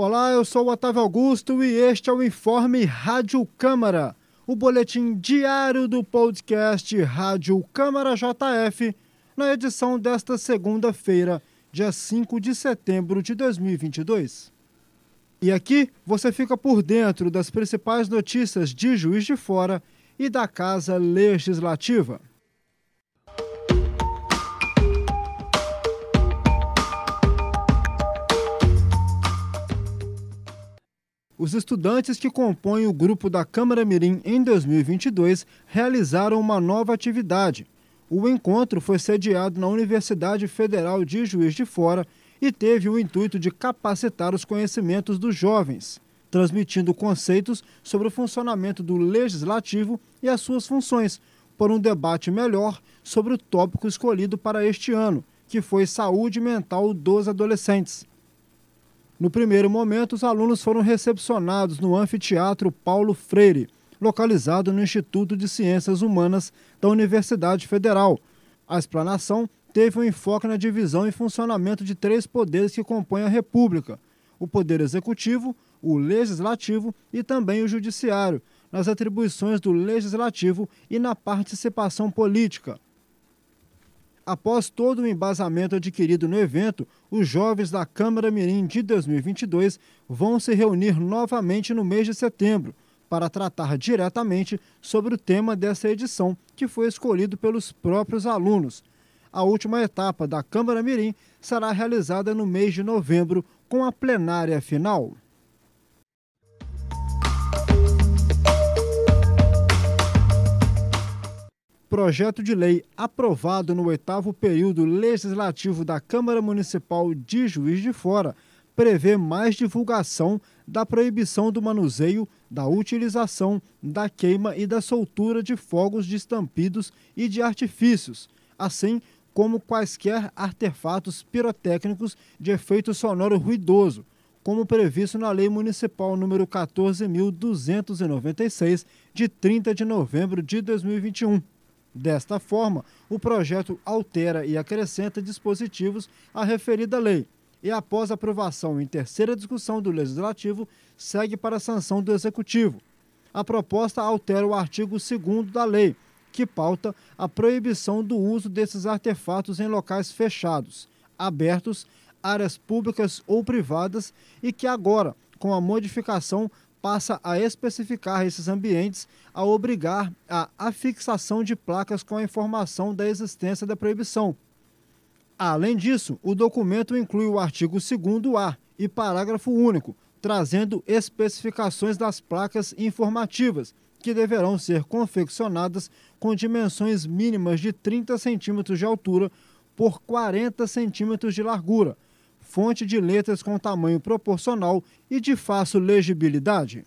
Olá, eu sou o Otávio Augusto e este é o Informe Rádio Câmara, o boletim diário do podcast Rádio Câmara JF, na edição desta segunda-feira, dia 5 de setembro de 2022. E aqui você fica por dentro das principais notícias de Juiz de Fora e da Casa Legislativa. Os estudantes que compõem o grupo da Câmara Mirim em 2022 realizaram uma nova atividade. O encontro foi sediado na Universidade Federal de Juiz de Fora e teve o intuito de capacitar os conhecimentos dos jovens, transmitindo conceitos sobre o funcionamento do legislativo e as suas funções, por um debate melhor sobre o tópico escolhido para este ano, que foi saúde mental dos adolescentes. No primeiro momento, os alunos foram recepcionados no Anfiteatro Paulo Freire, localizado no Instituto de Ciências Humanas da Universidade Federal. A explanação teve um enfoque na divisão e funcionamento de três poderes que compõem a República: o Poder Executivo, o Legislativo e também o Judiciário, nas atribuições do Legislativo e na participação política. Após todo o embasamento adquirido no evento, os jovens da Câmara Mirim de 2022 vão se reunir novamente no mês de setembro para tratar diretamente sobre o tema dessa edição, que foi escolhido pelos próprios alunos. A última etapa da Câmara Mirim será realizada no mês de novembro, com a plenária final. Projeto de lei aprovado no oitavo período legislativo da Câmara Municipal de Juiz de Fora prevê mais divulgação da proibição do manuseio, da utilização, da queima e da soltura de fogos de estampidos e de artifícios, assim como quaisquer artefatos pirotécnicos de efeito sonoro ruidoso, como previsto na Lei Municipal número 14.296, de 30 de novembro de 2021. Desta forma, o projeto altera e acrescenta dispositivos à referida lei e, após aprovação em terceira discussão do Legislativo, segue para a sanção do Executivo. A proposta altera o artigo 2 da lei, que pauta a proibição do uso desses artefatos em locais fechados, abertos, áreas públicas ou privadas e que agora, com a modificação, passa a especificar esses ambientes a obrigar a afixação de placas com a informação da existência da proibição. Além disso, o documento inclui o artigo 2A e parágrafo único, trazendo especificações das placas informativas, que deverão ser confeccionadas com dimensões mínimas de 30 centímetros de altura por 40 centímetros de largura fonte de letras com tamanho proporcional e de fácil legibilidade.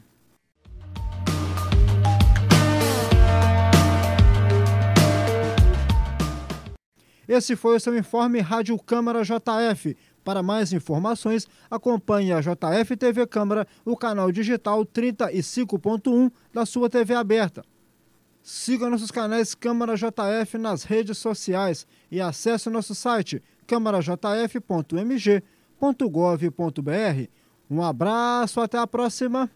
Esse foi o seu informe Rádio Câmara JF. Para mais informações, acompanhe a JF TV Câmara, o canal digital 35.1 da sua TV aberta. Siga nossos canais Câmara JF nas redes sociais e acesse nosso site câmarajf.mg.gov.br. Um abraço, até a próxima!